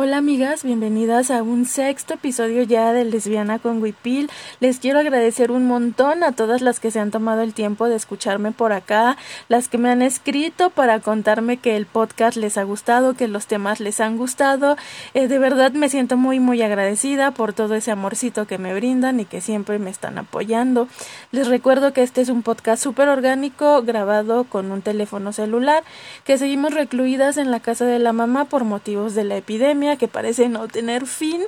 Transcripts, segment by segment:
Hola amigas, bienvenidas a un sexto episodio ya de Lesbiana con Wipil. Les quiero agradecer un montón a todas las que se han tomado el tiempo de escucharme por acá, las que me han escrito para contarme que el podcast les ha gustado, que los temas les han gustado. Eh, de verdad me siento muy muy agradecida por todo ese amorcito que me brindan y que siempre me están apoyando. Les recuerdo que este es un podcast súper orgánico grabado con un teléfono celular, que seguimos recluidas en la casa de la mamá por motivos de la epidemia que parece no tener fin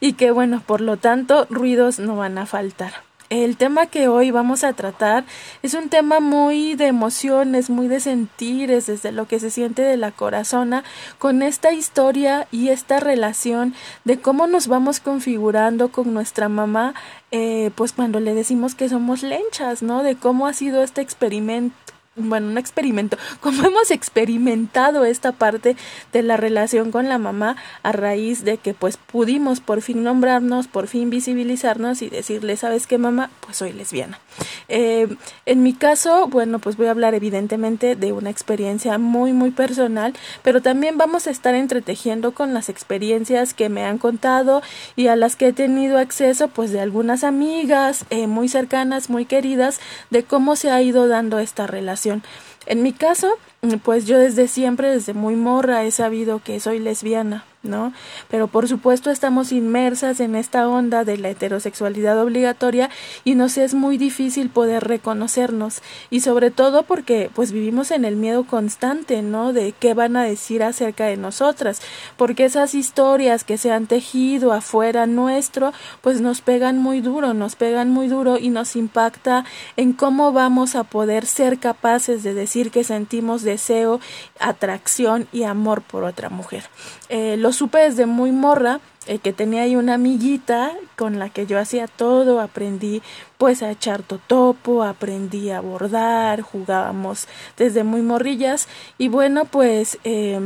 y que bueno, por lo tanto, ruidos no van a faltar. El tema que hoy vamos a tratar es un tema muy de emociones, muy de sentires, desde lo que se siente de la corazona, con esta historia y esta relación de cómo nos vamos configurando con nuestra mamá, eh, pues cuando le decimos que somos lenchas, ¿no? De cómo ha sido este experimento bueno, un experimento, como hemos experimentado esta parte de la relación con la mamá a raíz de que pues pudimos por fin nombrarnos, por fin visibilizarnos y decirle, ¿sabes qué mamá? Pues soy lesbiana. Eh, en mi caso, bueno, pues voy a hablar evidentemente de una experiencia muy, muy personal, pero también vamos a estar entretejiendo con las experiencias que me han contado y a las que he tenido acceso pues de algunas amigas eh, muy cercanas, muy queridas, de cómo se ha ido dando esta relación en mi caso, pues yo desde siempre, desde muy morra, he sabido que soy lesbiana. ¿No? Pero por supuesto estamos inmersas en esta onda de la heterosexualidad obligatoria y nos es muy difícil poder reconocernos y sobre todo porque pues vivimos en el miedo constante, ¿no? De qué van a decir acerca de nosotras, porque esas historias que se han tejido afuera nuestro pues nos pegan muy duro, nos pegan muy duro y nos impacta en cómo vamos a poder ser capaces de decir que sentimos deseo, atracción y amor por otra mujer. Eh, supe desde muy morra eh, que tenía ahí una amiguita con la que yo hacía todo, aprendí pues a echar totopo, aprendí a bordar, jugábamos desde muy morrillas y bueno pues eh,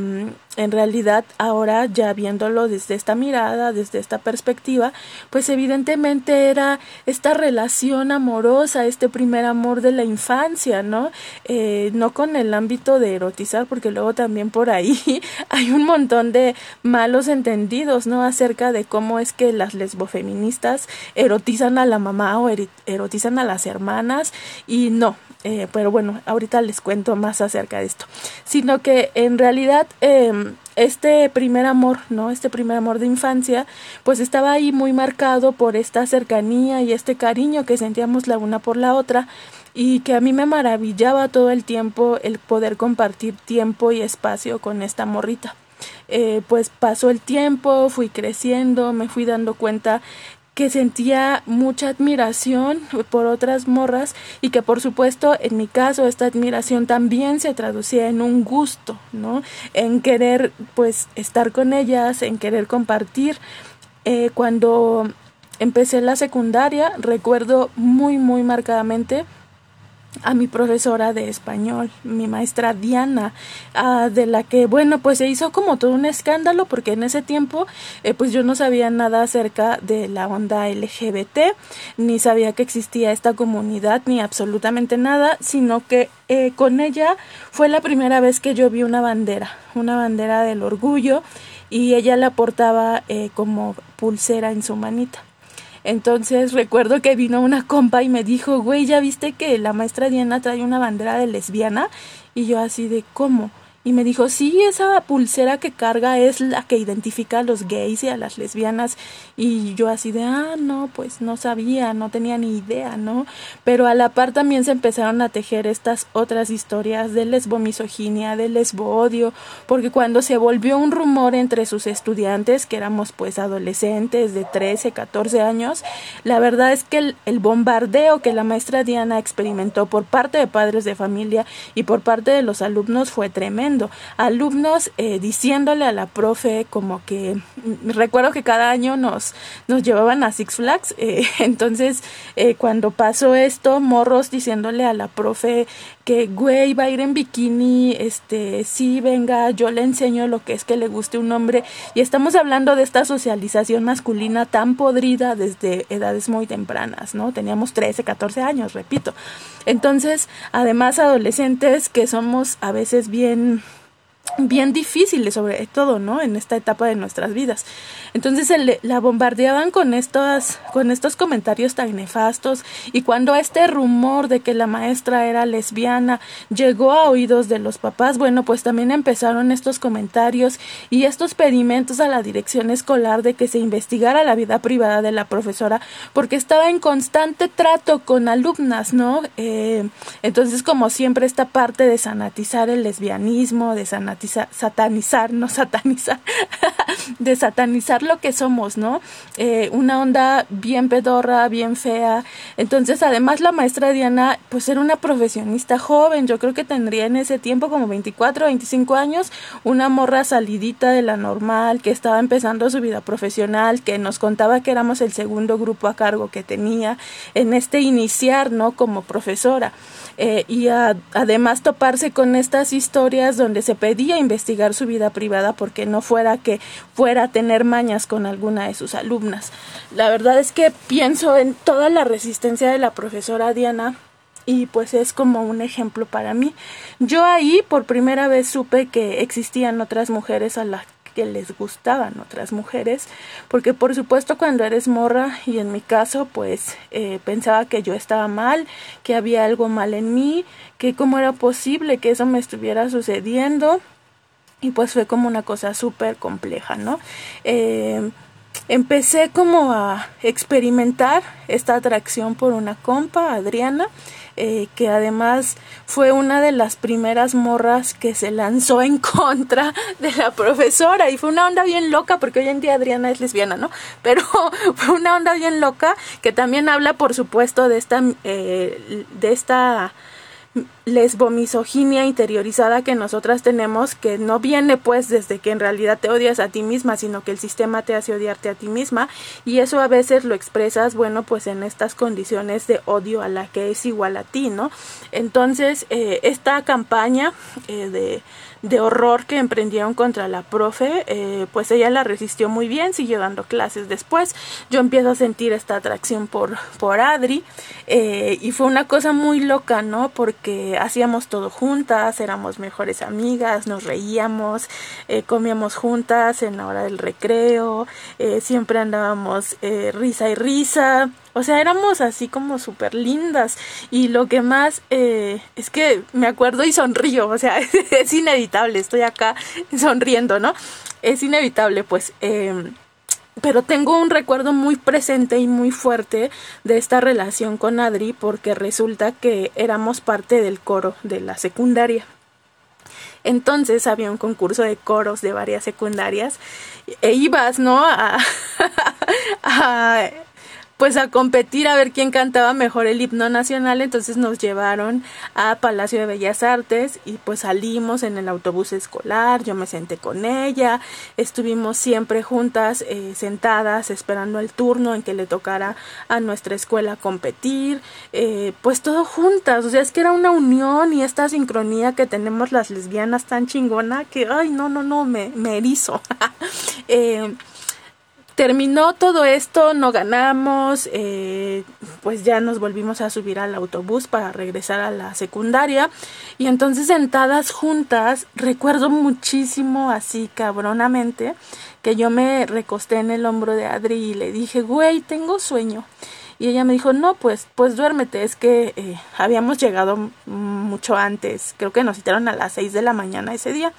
en realidad ahora ya viéndolo desde esta mirada, desde esta perspectiva, pues evidentemente era esta relación amorosa, este primer amor de la infancia, ¿no? Eh, no con el ámbito de erotizar, porque luego también por ahí hay un montón de malos entendidos, ¿no? Acerca de cómo es que las lesbofeministas erotizan a la mamá o erotizan a las hermanas y no, eh, pero bueno, ahorita les cuento más acerca de esto, sino que en realidad em, este primer amor, ¿no? Este primer amor de infancia, pues estaba ahí muy marcado por esta cercanía y este cariño que sentíamos la una por la otra y que a mí me maravillaba todo el tiempo el poder compartir tiempo y espacio con esta morrita. Eh, pues pasó el tiempo, fui creciendo, me fui dando cuenta que sentía mucha admiración por otras morras y que por supuesto en mi caso esta admiración también se traducía en un gusto, ¿no? En querer pues estar con ellas, en querer compartir. Eh, cuando empecé la secundaria recuerdo muy muy marcadamente a mi profesora de español, mi maestra Diana, ah, de la que, bueno, pues se hizo como todo un escándalo porque en ese tiempo, eh, pues yo no sabía nada acerca de la onda LGBT, ni sabía que existía esta comunidad, ni absolutamente nada, sino que eh, con ella fue la primera vez que yo vi una bandera, una bandera del orgullo, y ella la portaba eh, como pulsera en su manita. Entonces recuerdo que vino una compa y me dijo, güey, ¿ya viste que la maestra Diana trae una bandera de lesbiana? Y yo así de, ¿cómo? Y me dijo, sí, esa pulsera que carga es la que identifica a los gays y a las lesbianas. Y yo así de, ah, no, pues no sabía, no tenía ni idea, ¿no? Pero a la par también se empezaron a tejer estas otras historias de lesbomisoginia, de lesbo-odio, porque cuando se volvió un rumor entre sus estudiantes, que éramos pues adolescentes de 13, 14 años, la verdad es que el, el bombardeo que la maestra Diana experimentó por parte de padres de familia y por parte de los alumnos fue tremendo alumnos eh, diciéndole a la profe como que mm, recuerdo que cada año nos nos llevaban a Six Flags eh, entonces eh, cuando pasó esto morros diciéndole a la profe que güey va a ir en bikini este sí venga yo le enseño lo que es que le guste un hombre y estamos hablando de esta socialización masculina tan podrida desde edades muy tempranas no teníamos 13 14 años repito. Entonces además adolescentes que somos a veces bien bien difíciles sobre todo, ¿no? En esta etapa de nuestras vidas. Entonces la bombardeaban con estos, con estos comentarios tan nefastos y cuando este rumor de que la maestra era lesbiana llegó a oídos de los papás, bueno, pues también empezaron estos comentarios y estos pedimentos a la dirección escolar de que se investigara la vida privada de la profesora porque estaba en constante trato con alumnas, ¿no? Eh, entonces, como siempre, esta parte de sanatizar el lesbianismo, de sanatizar, satanizar, no satanizar, de satanizar lo que somos, ¿no? Eh, una onda bien pedorra, bien fea. Entonces, además, la maestra Diana, pues era una profesionista joven. Yo creo que tendría en ese tiempo como 24, 25 años, una morra salidita de la normal, que estaba empezando su vida profesional, que nos contaba que éramos el segundo grupo a cargo que tenía en este iniciar, ¿no? Como profesora. Eh, y además toparse con estas historias donde se pedía investigar su vida privada porque no fuera que fuera a tener mañas con alguna de sus alumnas. La verdad es que pienso en toda la resistencia de la profesora Diana y pues es como un ejemplo para mí. Yo ahí por primera vez supe que existían otras mujeres a las que les gustaban otras mujeres, porque por supuesto cuando eres morra y en mi caso pues eh, pensaba que yo estaba mal, que había algo mal en mí, que cómo era posible que eso me estuviera sucediendo y pues fue como una cosa súper compleja, ¿no? Eh, empecé como a experimentar esta atracción por una compa, Adriana, eh, que además fue una de las primeras morras que se lanzó en contra de la profesora y fue una onda bien loca porque hoy en día Adriana es lesbiana, ¿no? Pero fue una onda bien loca que también habla por supuesto de esta eh, de esta lesbomisoginia interiorizada que nosotras tenemos que no viene pues desde que en realidad te odias a ti misma sino que el sistema te hace odiarte a ti misma y eso a veces lo expresas bueno pues en estas condiciones de odio a la que es igual a ti no entonces eh, esta campaña eh, de de horror que emprendieron contra la profe, eh, pues ella la resistió muy bien, siguió dando clases después. Yo empiezo a sentir esta atracción por, por Adri eh, y fue una cosa muy loca, ¿no? Porque hacíamos todo juntas, éramos mejores amigas, nos reíamos, eh, comíamos juntas en la hora del recreo, siempre andábamos risa y risa. O sea, éramos así como súper lindas. Y lo que más eh, es que me acuerdo y sonrío. O sea, es inevitable. Estoy acá sonriendo, ¿no? Es inevitable, pues. Eh, pero tengo un recuerdo muy presente y muy fuerte de esta relación con Adri porque resulta que éramos parte del coro de la secundaria. Entonces había un concurso de coros de varias secundarias e ibas, ¿no? a pues a competir a ver quién cantaba mejor el himno nacional, entonces nos llevaron a Palacio de Bellas Artes y pues salimos en el autobús escolar, yo me senté con ella, estuvimos siempre juntas, eh, sentadas, esperando el turno en que le tocara a nuestra escuela competir, eh, pues todo juntas, o sea, es que era una unión y esta sincronía que tenemos las lesbianas tan chingona que, ay, no, no, no, me, me erizo. eh, Terminó todo esto, no ganamos, eh, pues ya nos volvimos a subir al autobús para regresar a la secundaria y entonces sentadas juntas, recuerdo muchísimo así cabronamente que yo me recosté en el hombro de Adri y le dije, güey, tengo sueño. Y ella me dijo, no, pues, pues duérmete, es que eh, habíamos llegado mucho antes, creo que nos citaron a las seis de la mañana ese día.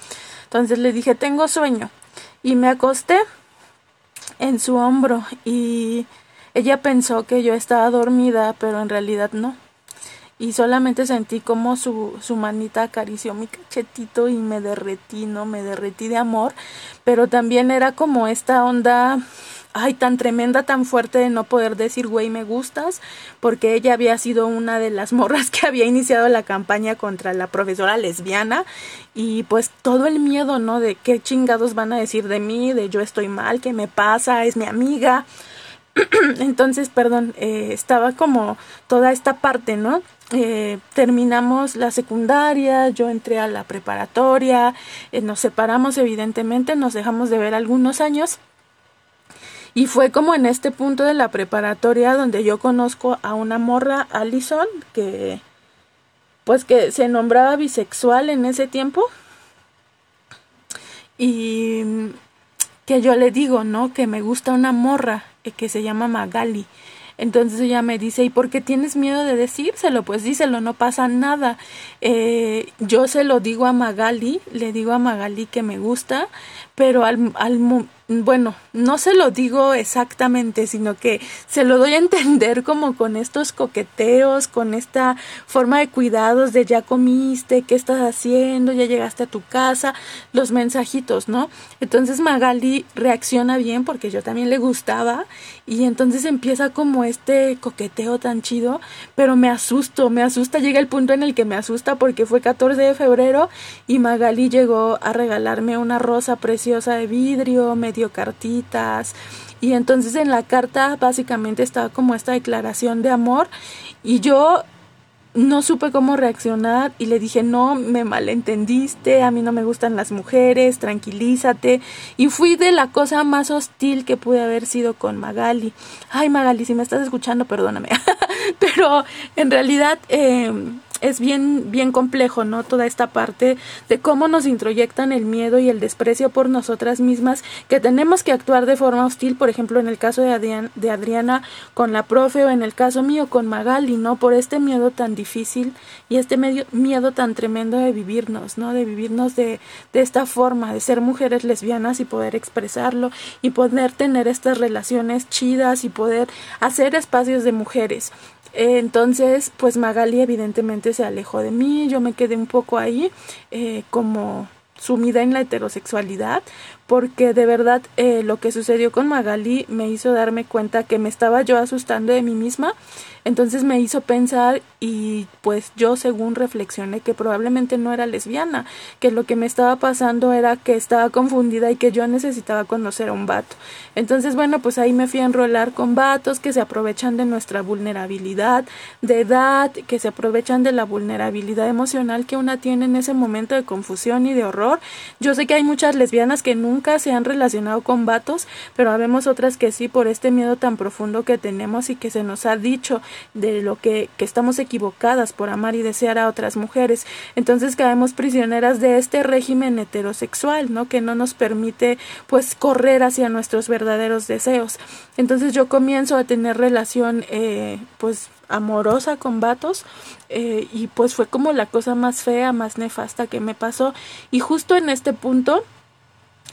Entonces le dije, tengo sueño. Y me acosté en su hombro y ella pensó que yo estaba dormida, pero en realidad no. Y solamente sentí como su, su manita acarició mi cachetito y me derretí, ¿no? Me derretí de amor, pero también era como esta onda ay, tan tremenda, tan fuerte de no poder decir, güey, me gustas, porque ella había sido una de las morras que había iniciado la campaña contra la profesora lesbiana y pues todo el miedo, ¿no? De qué chingados van a decir de mí, de yo estoy mal, qué me pasa, es mi amiga. Entonces, perdón, eh, estaba como toda esta parte, ¿no? Eh, terminamos la secundaria, yo entré a la preparatoria, eh, nos separamos evidentemente, nos dejamos de ver algunos años y fue como en este punto de la preparatoria donde yo conozco a una morra, Allison, que pues que se nombraba bisexual en ese tiempo. y que yo le digo, ¿no? Que me gusta una morra eh, que se llama Magali. Entonces ella me dice, ¿y por qué tienes miedo de decírselo? Pues díselo, no pasa nada. Eh, yo se lo digo a Magali, le digo a Magali que me gusta, pero al, al, bueno, no se lo digo exactamente, sino que se lo doy a entender como con estos coqueteos, con esta forma de cuidados de ya comiste, qué estás haciendo, ya llegaste a tu casa, los mensajitos, ¿no? Entonces Magali reacciona bien porque yo también le gustaba y entonces empieza como este coqueteo tan chido, pero me asusto, me asusta, llega el punto en el que me asusta porque fue 14 de febrero y Magali llegó a regalarme una rosa preciosa de vidrio, me dio cartitas y entonces en la carta básicamente estaba como esta declaración de amor y yo no supe cómo reaccionar y le dije, no, me malentendiste, a mí no me gustan las mujeres, tranquilízate. Y fui de la cosa más hostil que pude haber sido con Magali. Ay, Magali, si me estás escuchando, perdóname. Pero en realidad... Eh, es bien, bien complejo, ¿no? Toda esta parte de cómo nos introyectan el miedo y el desprecio por nosotras mismas, que tenemos que actuar de forma hostil, por ejemplo, en el caso de, de Adriana con la profe o en el caso mío con Magali, ¿no? Por este miedo tan difícil y este medio, miedo tan tremendo de vivirnos, ¿no? De vivirnos de, de esta forma, de ser mujeres lesbianas y poder expresarlo y poder tener estas relaciones chidas y poder hacer espacios de mujeres. Entonces, pues Magali evidentemente se alejó de mí, yo me quedé un poco ahí eh, como sumida en la heterosexualidad, porque de verdad eh, lo que sucedió con Magali me hizo darme cuenta que me estaba yo asustando de mí misma entonces me hizo pensar y pues yo según reflexioné que probablemente no era lesbiana, que lo que me estaba pasando era que estaba confundida y que yo necesitaba conocer a un vato. Entonces bueno, pues ahí me fui a enrolar con vatos que se aprovechan de nuestra vulnerabilidad de edad, que se aprovechan de la vulnerabilidad emocional que una tiene en ese momento de confusión y de horror. Yo sé que hay muchas lesbianas que nunca se han relacionado con vatos, pero habemos otras que sí por este miedo tan profundo que tenemos y que se nos ha dicho de lo que, que estamos equivocadas por amar y desear a otras mujeres. Entonces caemos prisioneras de este régimen heterosexual, ¿no? Que no nos permite pues correr hacia nuestros verdaderos deseos. Entonces yo comienzo a tener relación eh, pues amorosa con vatos eh, y pues fue como la cosa más fea, más nefasta que me pasó y justo en este punto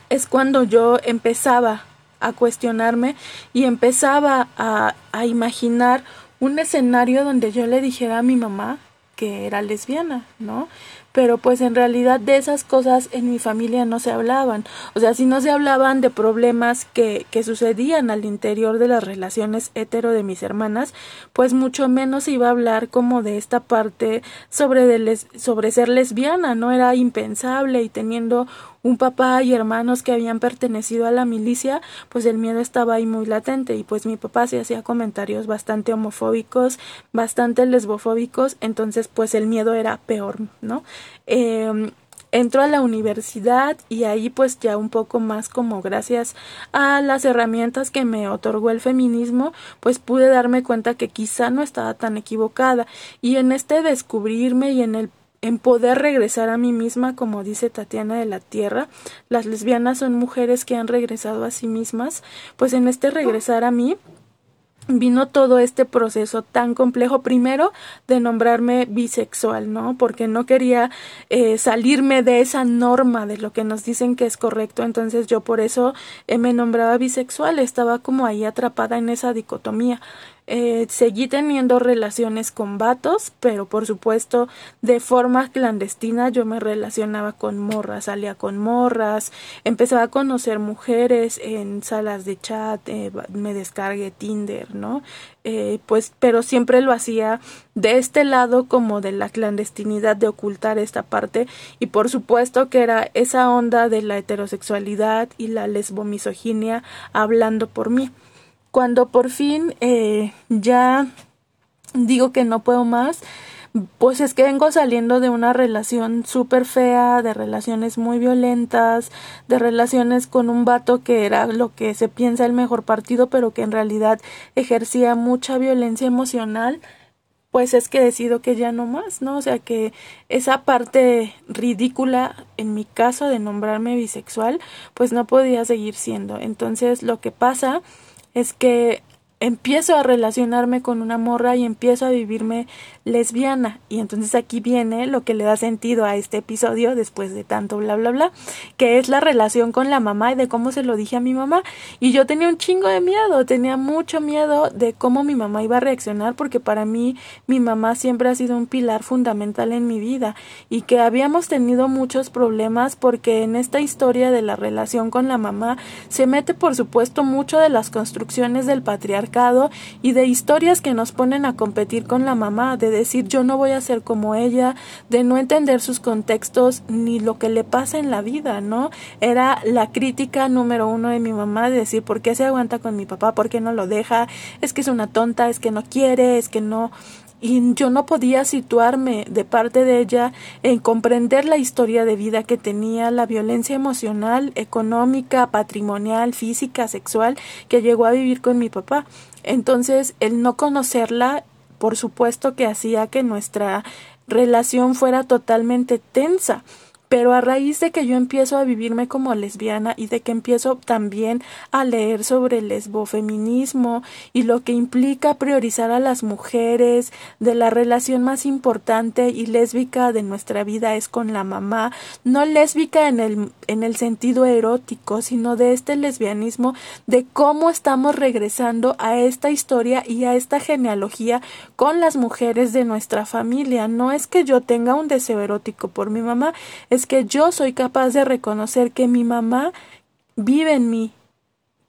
es cuando yo empezaba a cuestionarme y empezaba a, a imaginar un escenario donde yo le dijera a mi mamá que era lesbiana, ¿no? Pero pues en realidad de esas cosas en mi familia no se hablaban. O sea, si no se hablaban de problemas que, que sucedían al interior de las relaciones hetero de mis hermanas, pues mucho menos iba a hablar como de esta parte sobre, de les, sobre ser lesbiana, ¿no? Era impensable y teniendo un papá y hermanos que habían pertenecido a la milicia, pues el miedo estaba ahí muy latente y pues mi papá se hacía comentarios bastante homofóbicos, bastante lesbofóbicos, entonces pues el miedo era peor, ¿no? Eh, entró a la universidad y ahí pues ya un poco más como gracias a las herramientas que me otorgó el feminismo pues pude darme cuenta que quizá no estaba tan equivocada y en este descubrirme y en el en poder regresar a mí misma, como dice Tatiana de la Tierra. Las lesbianas son mujeres que han regresado a sí mismas, pues en este regresar a mí vino todo este proceso tan complejo primero de nombrarme bisexual no porque no quería eh, salirme de esa norma de lo que nos dicen que es correcto entonces yo por eso eh, me nombraba bisexual estaba como ahí atrapada en esa dicotomía eh, seguí teniendo relaciones con vatos, pero por supuesto de forma clandestina yo me relacionaba con morras, salía con morras, empezaba a conocer mujeres en salas de chat, eh, me descargué Tinder, ¿no? Eh, pues, pero siempre lo hacía de este lado como de la clandestinidad de ocultar esta parte y por supuesto que era esa onda de la heterosexualidad y la lesbomisoginia hablando por mí. Cuando por fin eh, ya digo que no puedo más, pues es que vengo saliendo de una relación súper fea, de relaciones muy violentas, de relaciones con un vato que era lo que se piensa el mejor partido, pero que en realidad ejercía mucha violencia emocional pues es que decido que ya no más, ¿no? O sea que esa parte ridícula en mi caso de nombrarme bisexual, pues no podía seguir siendo. Entonces lo que pasa es que empiezo a relacionarme con una morra y empiezo a vivirme lesbiana. Y entonces aquí viene lo que le da sentido a este episodio después de tanto bla bla bla, que es la relación con la mamá y de cómo se lo dije a mi mamá. Y yo tenía un chingo de miedo, tenía mucho miedo de cómo mi mamá iba a reaccionar porque para mí mi mamá siempre ha sido un pilar fundamental en mi vida y que habíamos tenido muchos problemas porque en esta historia de la relación con la mamá se mete por supuesto mucho de las construcciones del patriarcado y de historias que nos ponen a competir con la mamá, de decir yo no voy a ser como ella, de no entender sus contextos ni lo que le pasa en la vida, ¿no? Era la crítica número uno de mi mamá de decir por qué se aguanta con mi papá, por qué no lo deja, es que es una tonta, es que no quiere, es que no y yo no podía situarme de parte de ella en comprender la historia de vida que tenía, la violencia emocional, económica, patrimonial, física, sexual que llegó a vivir con mi papá. Entonces, el no conocerla por supuesto que hacía que nuestra relación fuera totalmente tensa pero a raíz de que yo empiezo a vivirme como lesbiana y de que empiezo también a leer sobre el lesbofeminismo y lo que implica priorizar a las mujeres, de la relación más importante y lésbica de nuestra vida es con la mamá, no lésbica en el, en el sentido erótico, sino de este lesbianismo, de cómo estamos regresando a esta historia y a esta genealogía con las mujeres de nuestra familia. No es que yo tenga un deseo erótico por mi mamá, es que yo soy capaz de reconocer que mi mamá vive en mí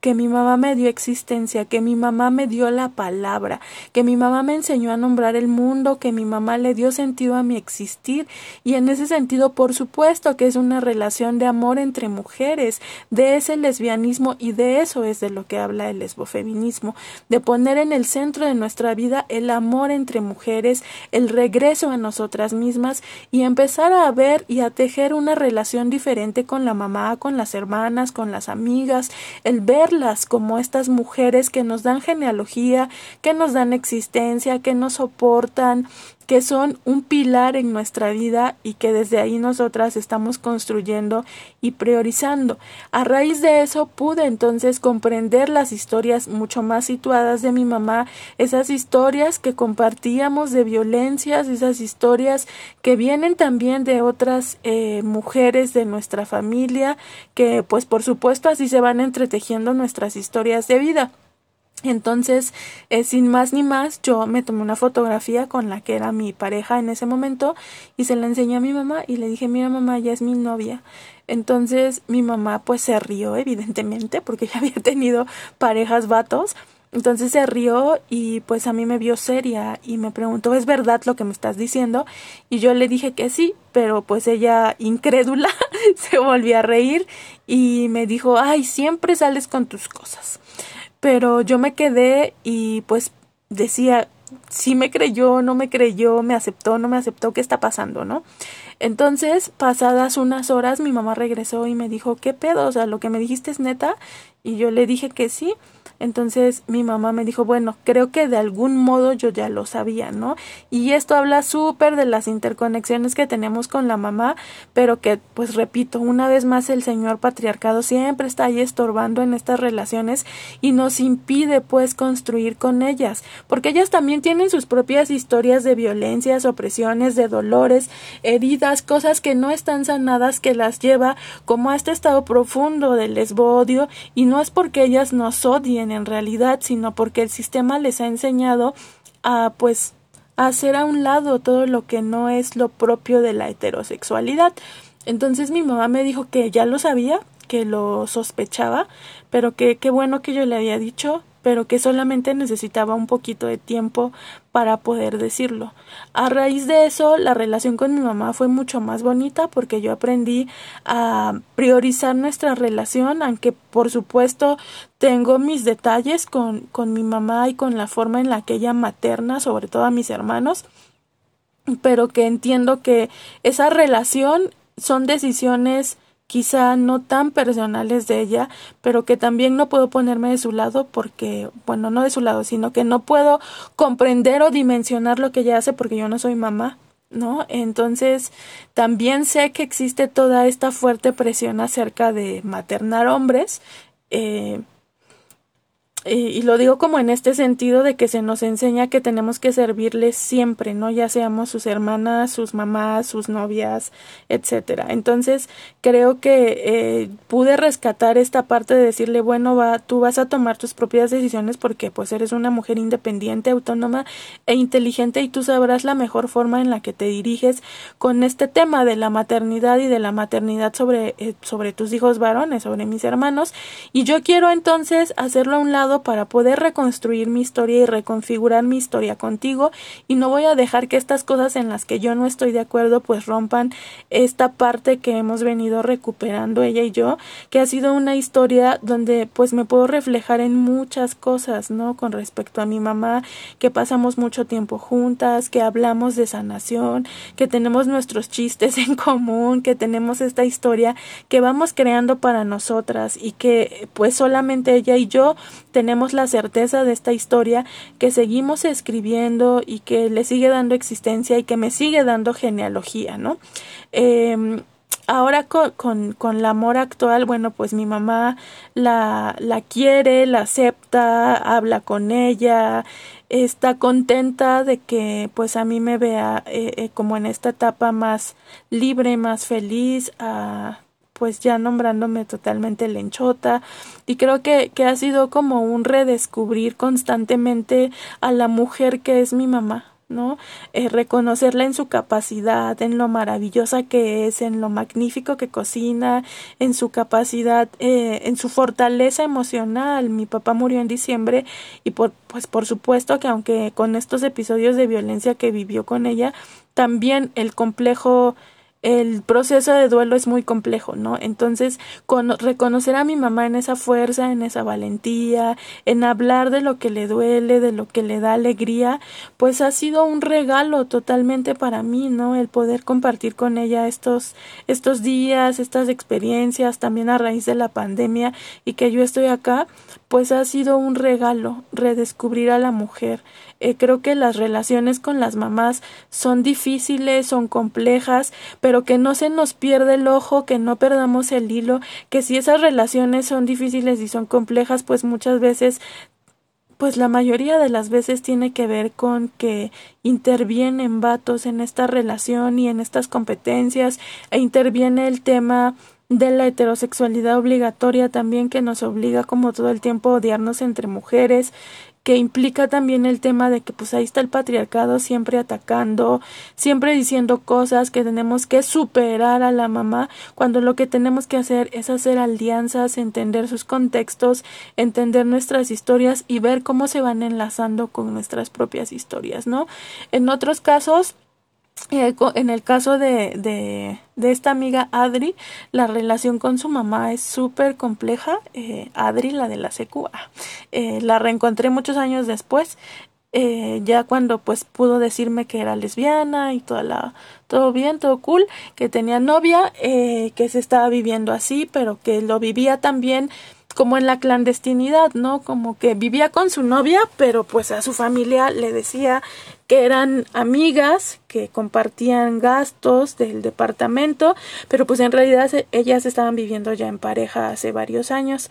que mi mamá me dio existencia, que mi mamá me dio la palabra, que mi mamá me enseñó a nombrar el mundo, que mi mamá le dio sentido a mi existir. Y en ese sentido por supuesto que es una relación de amor entre mujeres, de ese lesbianismo y de eso es de lo que habla el lesbofeminismo, de poner en el centro de nuestra vida el amor entre mujeres, el regreso a nosotras mismas y empezar a ver y a tejer una relación diferente con la mamá, con las hermanas, con las amigas, el ver como estas mujeres que nos dan genealogía, que nos dan existencia, que nos soportan, que son un pilar en nuestra vida y que desde ahí nosotras estamos construyendo y priorizando. A raíz de eso pude entonces comprender las historias mucho más situadas de mi mamá, esas historias que compartíamos de violencias, esas historias que vienen también de otras eh, mujeres de nuestra familia, que pues por supuesto así se van entretejiendo nuestras historias de vida. Entonces, eh, sin más ni más, yo me tomé una fotografía con la que era mi pareja en ese momento y se la enseñé a mi mamá y le dije, mira mamá, ya es mi novia. Entonces mi mamá pues se rió evidentemente porque ya había tenido parejas vatos. Entonces se rió y pues a mí me vio seria y me preguntó, ¿es verdad lo que me estás diciendo? Y yo le dije que sí, pero pues ella incrédula se volvió a reír y me dijo, ay, siempre sales con tus cosas pero yo me quedé y pues decía, si me creyó, no me creyó, me aceptó, no me aceptó, ¿qué está pasando, no? Entonces, pasadas unas horas, mi mamá regresó y me dijo, ¿qué pedo? O sea, lo que me dijiste es neta. Y yo le dije que sí. Entonces mi mamá me dijo, bueno, creo que de algún modo yo ya lo sabía, ¿no? Y esto habla súper de las interconexiones que tenemos con la mamá, pero que, pues repito, una vez más el señor patriarcado siempre está ahí estorbando en estas relaciones y nos impide, pues, construir con ellas, porque ellas también tienen sus propias historias de violencias, opresiones, de dolores, heridas, cosas que no están sanadas que las lleva como a este estado profundo del lesbodio y no es porque ellas nos odien en realidad, sino porque el sistema les ha enseñado a pues hacer a un lado todo lo que no es lo propio de la heterosexualidad. Entonces mi mamá me dijo que ya lo sabía, que lo sospechaba, pero que qué bueno que yo le había dicho, pero que solamente necesitaba un poquito de tiempo para poder decirlo. A raíz de eso, la relación con mi mamá fue mucho más bonita porque yo aprendí a priorizar nuestra relación, aunque por supuesto tengo mis detalles con, con mi mamá y con la forma en la que ella materna, sobre todo a mis hermanos, pero que entiendo que esa relación son decisiones quizá no tan personales de ella, pero que también no puedo ponerme de su lado porque, bueno, no de su lado, sino que no puedo comprender o dimensionar lo que ella hace porque yo no soy mamá. ¿no? Entonces, también sé que existe toda esta fuerte presión acerca de maternar hombres, eh, y lo digo como en este sentido de que se nos enseña que tenemos que servirles siempre, ¿no? Ya seamos sus hermanas, sus mamás, sus novias, etcétera. Entonces, creo que eh, pude rescatar esta parte de decirle, bueno, va, tú vas a tomar tus propias decisiones porque pues eres una mujer independiente, autónoma e inteligente y tú sabrás la mejor forma en la que te diriges con este tema de la maternidad y de la maternidad sobre, eh, sobre tus hijos varones, sobre mis hermanos. Y yo quiero entonces hacerlo a un lado para poder reconstruir mi historia y reconfigurar mi historia contigo y no voy a dejar que estas cosas en las que yo no estoy de acuerdo pues rompan esta parte que hemos venido recuperando ella y yo, que ha sido una historia donde pues me puedo reflejar en muchas cosas, ¿no? Con respecto a mi mamá, que pasamos mucho tiempo juntas, que hablamos de sanación, que tenemos nuestros chistes en común, que tenemos esta historia que vamos creando para nosotras y que pues solamente ella y yo tenemos la certeza de esta historia que seguimos escribiendo y que le sigue dando existencia y que me sigue dando genealogía, ¿no? Eh, ahora con, con, el amor actual, bueno, pues mi mamá la, la quiere, la acepta, habla con ella, está contenta de que pues a mí me vea eh, eh, como en esta etapa más libre, más feliz, pues ya nombrándome totalmente lenchota y creo que, que ha sido como un redescubrir constantemente a la mujer que es mi mamá, ¿no? Eh, reconocerla en su capacidad, en lo maravillosa que es, en lo magnífico que cocina, en su capacidad, eh, en su fortaleza emocional. Mi papá murió en diciembre y por, pues por supuesto que aunque con estos episodios de violencia que vivió con ella, también el complejo el proceso de duelo es muy complejo, ¿no? Entonces, con, reconocer a mi mamá en esa fuerza, en esa valentía, en hablar de lo que le duele, de lo que le da alegría, pues ha sido un regalo totalmente para mí, ¿no? El poder compartir con ella estos, estos días, estas experiencias, también a raíz de la pandemia y que yo estoy acá, pues ha sido un regalo redescubrir a la mujer. Eh, creo que las relaciones con las mamás son difíciles, son complejas, pero que no se nos pierde el ojo, que no perdamos el hilo, que si esas relaciones son difíciles y son complejas, pues muchas veces pues la mayoría de las veces tiene que ver con que intervienen vatos en esta relación y en estas competencias e interviene el tema de la heterosexualidad obligatoria también que nos obliga como todo el tiempo a odiarnos entre mujeres que implica también el tema de que pues ahí está el patriarcado siempre atacando, siempre diciendo cosas que tenemos que superar a la mamá, cuando lo que tenemos que hacer es hacer alianzas, entender sus contextos, entender nuestras historias y ver cómo se van enlazando con nuestras propias historias, ¿no? En otros casos, en el caso de, de, de, esta amiga Adri, la relación con su mamá es súper compleja. Eh, Adri, la de la secua, eh, la reencontré muchos años después, eh, ya cuando pues pudo decirme que era lesbiana y toda la, todo bien, todo cool, que tenía novia, eh, que se estaba viviendo así, pero que lo vivía también como en la clandestinidad, ¿no? Como que vivía con su novia, pero pues a su familia le decía que eran amigas, que compartían gastos del departamento, pero pues en realidad ellas estaban viviendo ya en pareja hace varios años,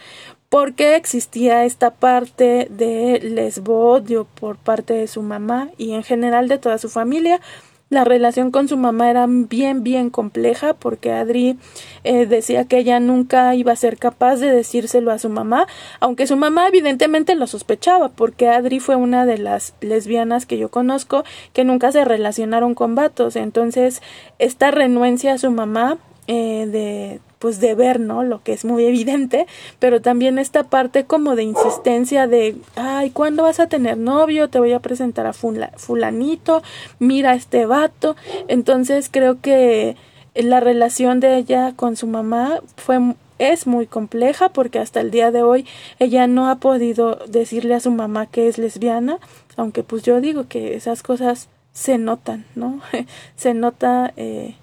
porque existía esta parte de lesbodio por parte de su mamá y en general de toda su familia, la relación con su mamá era bien, bien compleja porque Adri eh, decía que ella nunca iba a ser capaz de decírselo a su mamá, aunque su mamá evidentemente lo sospechaba porque Adri fue una de las lesbianas que yo conozco que nunca se relacionaron con vatos. Entonces, esta renuencia a su mamá eh, de pues de ver, ¿no? Lo que es muy evidente, pero también esta parte como de insistencia de, ay, ¿cuándo vas a tener novio? Te voy a presentar a fulanito, mira este vato. Entonces creo que la relación de ella con su mamá fue es muy compleja porque hasta el día de hoy ella no ha podido decirle a su mamá que es lesbiana, aunque pues yo digo que esas cosas se notan, ¿no? se nota eh,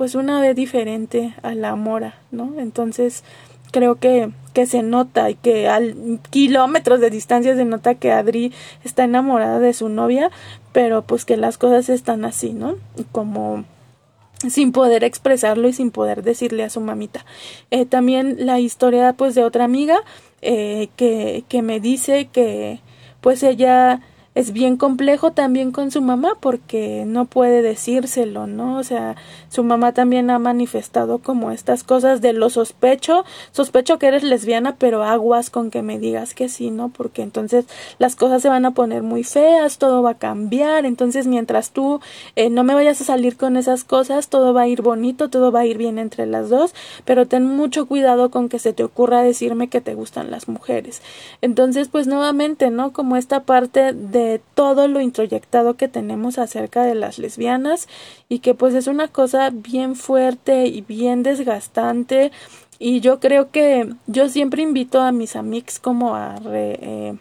pues una ve diferente a la Mora, ¿no? Entonces creo que, que se nota y que al kilómetros de distancia se nota que Adri está enamorada de su novia, pero pues que las cosas están así, ¿no? Como sin poder expresarlo y sin poder decirle a su mamita. Eh, también la historia pues de otra amiga eh, que, que me dice que pues ella es bien complejo también con su mamá porque no puede decírselo, ¿no? O sea, su mamá también ha manifestado como estas cosas de lo sospecho, sospecho que eres lesbiana, pero aguas con que me digas que sí, ¿no? Porque entonces las cosas se van a poner muy feas, todo va a cambiar, entonces mientras tú eh, no me vayas a salir con esas cosas, todo va a ir bonito, todo va a ir bien entre las dos, pero ten mucho cuidado con que se te ocurra decirme que te gustan las mujeres. Entonces, pues nuevamente, ¿no? Como esta parte de todo lo introyectado que tenemos acerca de las lesbianas y que pues es una cosa bien fuerte y bien desgastante. Y yo creo que yo siempre invito a mis amigos como a eh,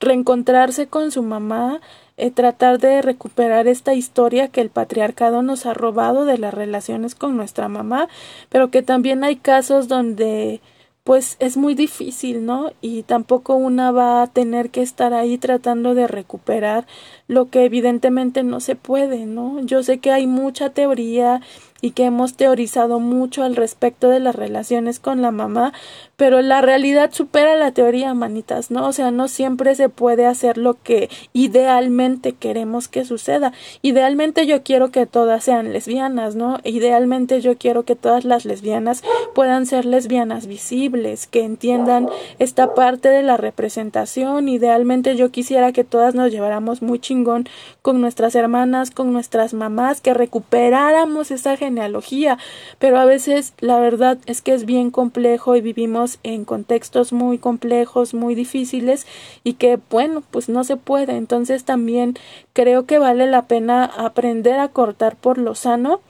reencontrarse con su mamá eh, tratar de recuperar esta historia que el patriarcado nos ha robado de las relaciones con nuestra mamá, pero que también hay casos donde pues es muy difícil, ¿no? Y tampoco una va a tener que estar ahí tratando de recuperar lo que evidentemente no se puede, ¿no? Yo sé que hay mucha teoría y que hemos teorizado mucho al respecto de las relaciones con la mamá, pero la realidad supera la teoría, manitas, ¿no? O sea, no siempre se puede hacer lo que idealmente queremos que suceda. Idealmente yo quiero que todas sean lesbianas, ¿no? Idealmente yo quiero que todas las lesbianas puedan ser lesbianas visibles, que entiendan esta parte de la representación. Idealmente yo quisiera que todas nos lleváramos muy chingón con nuestras hermanas, con nuestras mamás, que recuperáramos esa genealogía, pero a veces la verdad es que es bien complejo y vivimos en contextos muy complejos, muy difíciles y que bueno, pues no se puede. Entonces también creo que vale la pena aprender a cortar por lo sano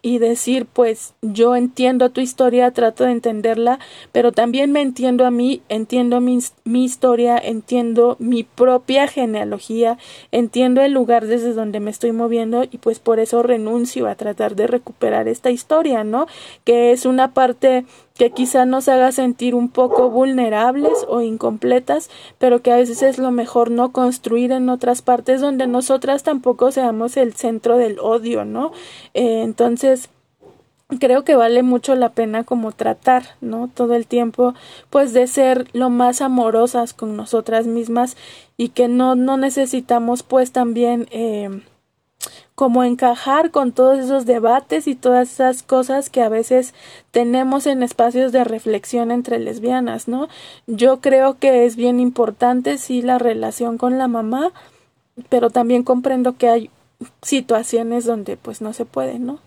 y decir, pues yo entiendo tu historia, trato de entenderla, pero también me entiendo a mí, entiendo mi, mi, historia, entiendo mi propia genealogía, entiendo el lugar desde donde me estoy moviendo y pues por eso renuncio a tratar de recuperar esta historia, ¿no? Que es una parte que quizá nos haga sentir un poco vulnerables o incompletas, pero que a veces es lo mejor no construir en otras partes donde nosotras tampoco seamos el centro del odio, ¿no? Eh, entonces, creo que vale mucho la pena como tratar, ¿no? Todo el tiempo, pues de ser lo más amorosas con nosotras mismas y que no, no necesitamos pues también eh, como encajar con todos esos debates y todas esas cosas que a veces tenemos en espacios de reflexión entre lesbianas, ¿no? Yo creo que es bien importante sí la relación con la mamá, pero también comprendo que hay situaciones donde pues no se puede, ¿no?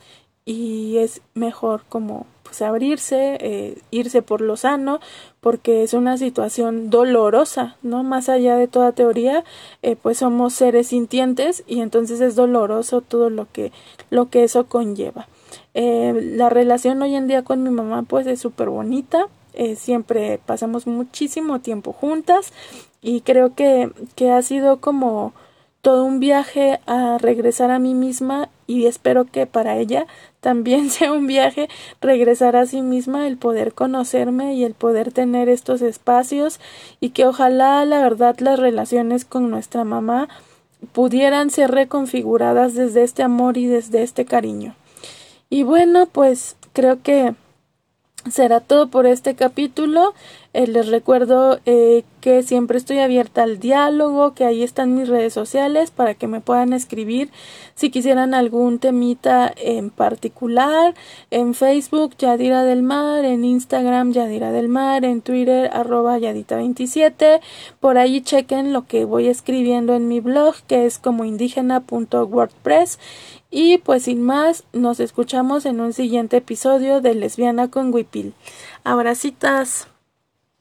Y es mejor como pues abrirse, eh, irse por lo sano, porque es una situación dolorosa, ¿no? Más allá de toda teoría, eh, pues somos seres sintientes y entonces es doloroso todo lo que, lo que eso conlleva. Eh, la relación hoy en día con mi mamá pues es súper bonita, siempre pasamos muchísimo tiempo juntas y creo que, que ha sido como todo un viaje a regresar a mí misma y espero que para ella también sea un viaje regresar a sí misma, el poder conocerme y el poder tener estos espacios y que ojalá la verdad las relaciones con nuestra mamá pudieran ser reconfiguradas desde este amor y desde este cariño. Y bueno, pues creo que será todo por este capítulo. Eh, les recuerdo eh, que siempre estoy abierta al diálogo, que ahí están mis redes sociales para que me puedan escribir si quisieran algún temita en particular. En Facebook, Yadira del Mar, en Instagram, Yadira del Mar, en Twitter, arroba Yadita27. Por ahí chequen lo que voy escribiendo en mi blog, que es como indígena.wordpress. Y pues sin más, nos escuchamos en un siguiente episodio de Lesbiana con Wipil. Abracitas.